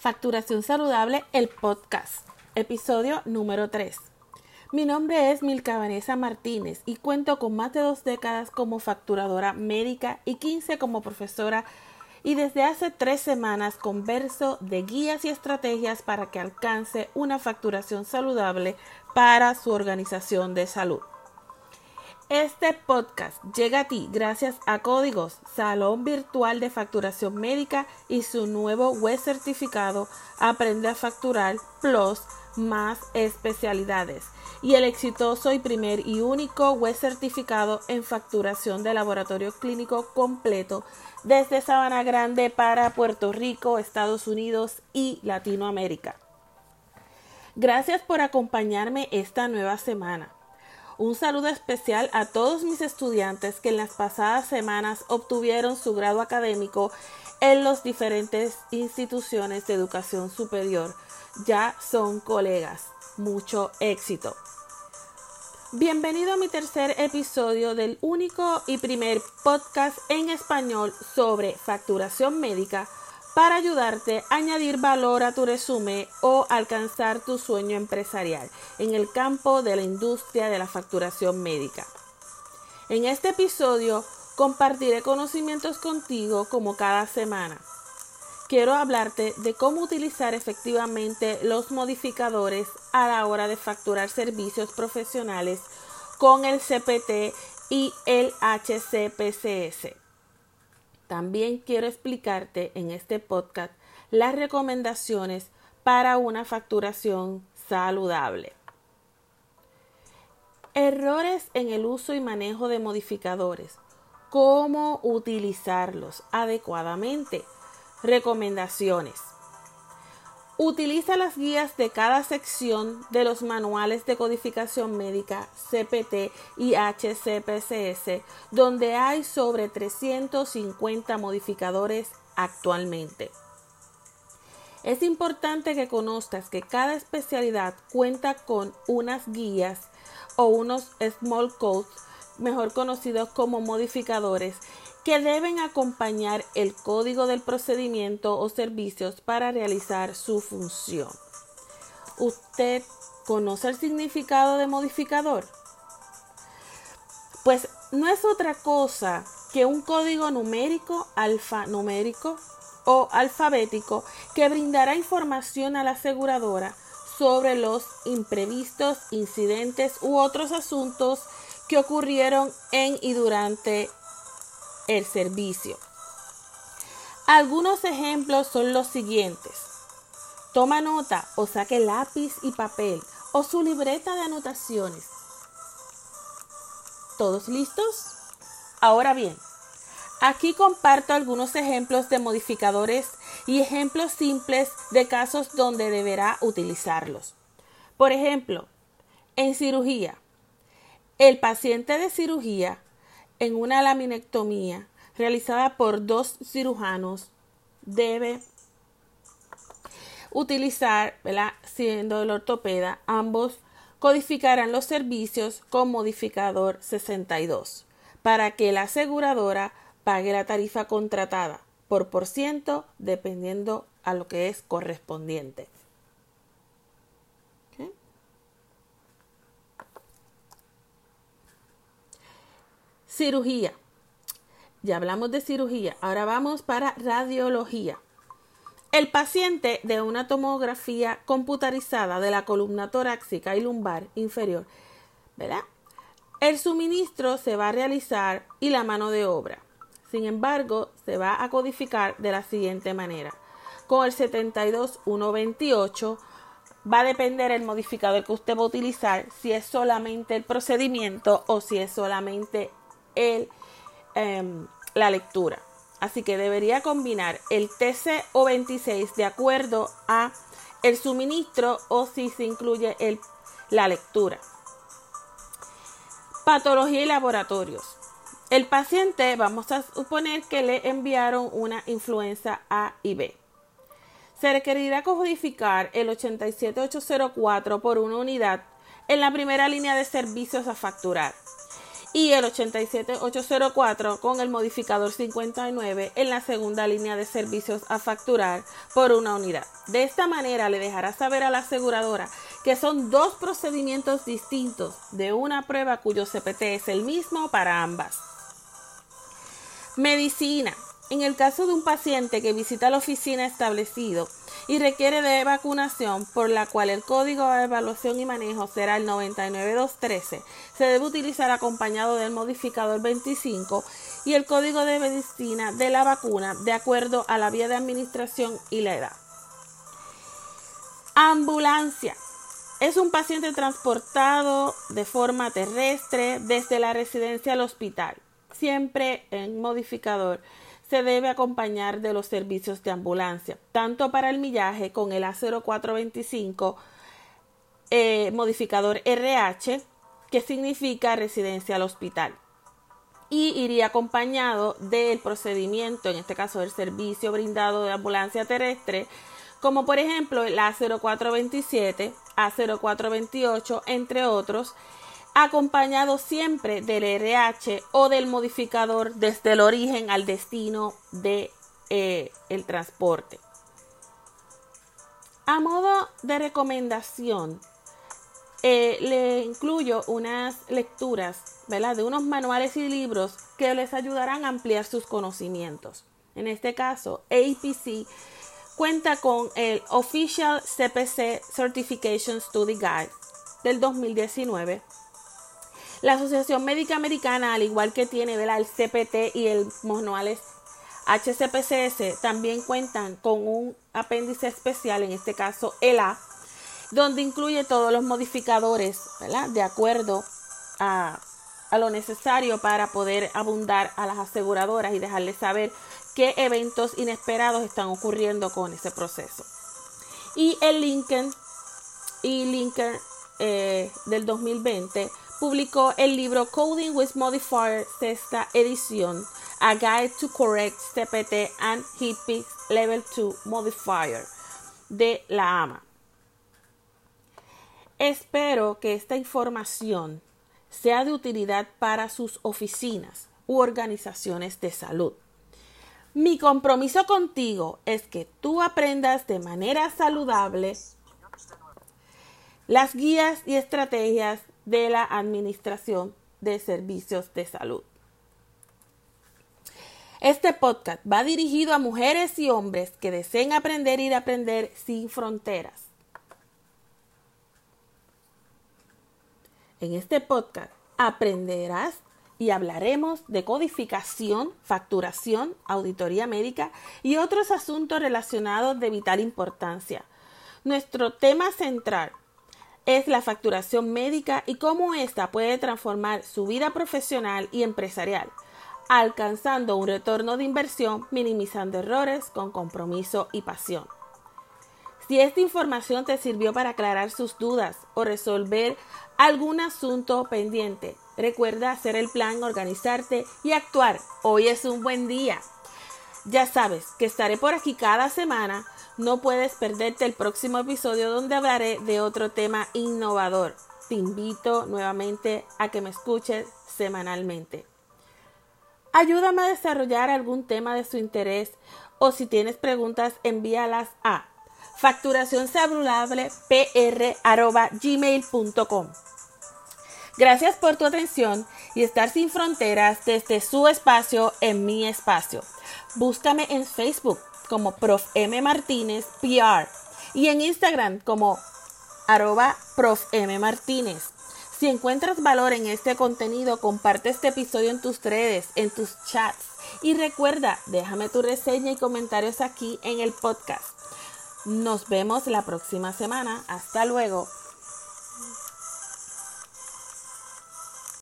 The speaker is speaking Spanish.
Facturación Saludable, el podcast, episodio número 3. Mi nombre es Milka Vanessa Martínez y cuento con más de dos décadas como facturadora médica y 15 como profesora y desde hace tres semanas converso de guías y estrategias para que alcance una facturación saludable para su organización de salud. Este podcast llega a ti gracias a Códigos, Salón Virtual de Facturación Médica y su nuevo web certificado Aprende a Facturar Plus más especialidades y el exitoso y primer y único web certificado en facturación de laboratorio clínico completo desde Sabana Grande para Puerto Rico, Estados Unidos y Latinoamérica. Gracias por acompañarme esta nueva semana. Un saludo especial a todos mis estudiantes que en las pasadas semanas obtuvieron su grado académico en las diferentes instituciones de educación superior. Ya son colegas. Mucho éxito. Bienvenido a mi tercer episodio del único y primer podcast en español sobre facturación médica para ayudarte a añadir valor a tu resumen o alcanzar tu sueño empresarial en el campo de la industria de la facturación médica. En este episodio compartiré conocimientos contigo como cada semana. Quiero hablarte de cómo utilizar efectivamente los modificadores a la hora de facturar servicios profesionales con el CPT y el HCPCS. También quiero explicarte en este podcast las recomendaciones para una facturación saludable. Errores en el uso y manejo de modificadores. Cómo utilizarlos adecuadamente. Recomendaciones. Utiliza las guías de cada sección de los manuales de codificación médica CPT y HCPCS, donde hay sobre 350 modificadores actualmente. Es importante que conozcas que cada especialidad cuenta con unas guías o unos small codes, mejor conocidos como modificadores, que deben acompañar el código del procedimiento o servicios para realizar su función. ¿Usted conoce el significado de modificador? Pues no es otra cosa que un código numérico, alfanumérico o alfabético que brindará información a la aseguradora sobre los imprevistos, incidentes u otros asuntos que ocurrieron en y durante el servicio. Algunos ejemplos son los siguientes. Toma nota o saque lápiz y papel o su libreta de anotaciones. ¿Todos listos? Ahora bien, aquí comparto algunos ejemplos de modificadores y ejemplos simples de casos donde deberá utilizarlos. Por ejemplo, en cirugía, el paciente de cirugía en una laminectomía realizada por dos cirujanos debe utilizar, siendo el ortopeda, ambos codificarán los servicios con modificador 62 para que la aseguradora pague la tarifa contratada por por ciento dependiendo a lo que es correspondiente. Cirugía. Ya hablamos de cirugía. Ahora vamos para radiología. El paciente de una tomografía computarizada de la columna torácica y lumbar inferior, ¿verdad? El suministro se va a realizar y la mano de obra. Sin embargo, se va a codificar de la siguiente manera. Con el 72128 va a depender el modificador que usted va a utilizar, si es solamente el procedimiento o si es solamente em, la lectura. Así que debería combinar el TC o 26 de acuerdo a el suministro o si se incluye el, la lectura. Patología y laboratorios. El paciente, vamos a suponer que le enviaron una influenza A y B. Se requerirá codificar el 87804 por una unidad en la primera línea de servicios a facturar y el 87804 con el modificador 59 en la segunda línea de servicios a facturar por una unidad. De esta manera le dejará saber a la aseguradora que son dos procedimientos distintos de una prueba cuyo CPT es el mismo para ambas. Medicina. En el caso de un paciente que visita la oficina establecido y requiere de vacunación por la cual el código de evaluación y manejo será el 99213, se debe utilizar acompañado del modificador 25 y el código de medicina de la vacuna de acuerdo a la vía de administración y la edad. Ambulancia. Es un paciente transportado de forma terrestre desde la residencia al hospital, siempre en modificador se debe acompañar de los servicios de ambulancia, tanto para el millaje con el A0425 eh, modificador RH, que significa residencia al hospital, y iría acompañado del procedimiento, en este caso del servicio brindado de ambulancia terrestre, como por ejemplo el A0427, A0428, entre otros, acompañado siempre del RH o del modificador desde el origen al destino de eh, el transporte. A modo de recomendación, eh, le incluyo unas lecturas ¿verdad? de unos manuales y libros que les ayudarán a ampliar sus conocimientos. En este caso, APC cuenta con el Official CPC Certification Study Guide del 2019 la Asociación Médica Americana, al igual que tiene el CPT y el manuales HCPCS, también cuentan con un apéndice especial, en este caso el A, donde incluye todos los modificadores, De acuerdo a, lo necesario para poder abundar a las aseguradoras y dejarles saber qué eventos inesperados están ocurriendo con ese proceso. Y el Lincoln y Lincoln eh, del 2020 publicó el libro Coding with Modifier sexta edición, A Guide to Correct CPT and HIPPY Level 2 Modifier de la AMA. Espero que esta información sea de utilidad para sus oficinas u organizaciones de salud. Mi compromiso contigo es que tú aprendas de manera saludable las guías y estrategias de la Administración de Servicios de Salud. Este podcast va dirigido a mujeres y hombres que deseen aprender y aprender sin fronteras. En este podcast aprenderás y hablaremos de codificación, facturación, auditoría médica y otros asuntos relacionados de vital importancia. Nuestro tema central es la facturación médica y cómo ésta puede transformar su vida profesional y empresarial, alcanzando un retorno de inversión, minimizando errores con compromiso y pasión. Si esta información te sirvió para aclarar sus dudas o resolver algún asunto pendiente, recuerda hacer el plan, organizarte y actuar. Hoy es un buen día. Ya sabes que estaré por aquí cada semana no puedes perderte el próximo episodio donde hablaré de otro tema innovador. Te invito nuevamente a que me escuches semanalmente. Ayúdame a desarrollar algún tema de su interés o si tienes preguntas envíalas a facturacionsaludablepr.gmail.com Gracias por tu atención y estar sin fronteras desde su espacio en mi espacio. Búscame en Facebook como Prof. M. Martínez PR y en Instagram como arroba Prof. M. Martínez. Si encuentras valor en este contenido, comparte este episodio en tus redes, en tus chats y recuerda, déjame tu reseña y comentarios aquí en el podcast. Nos vemos la próxima semana. Hasta luego.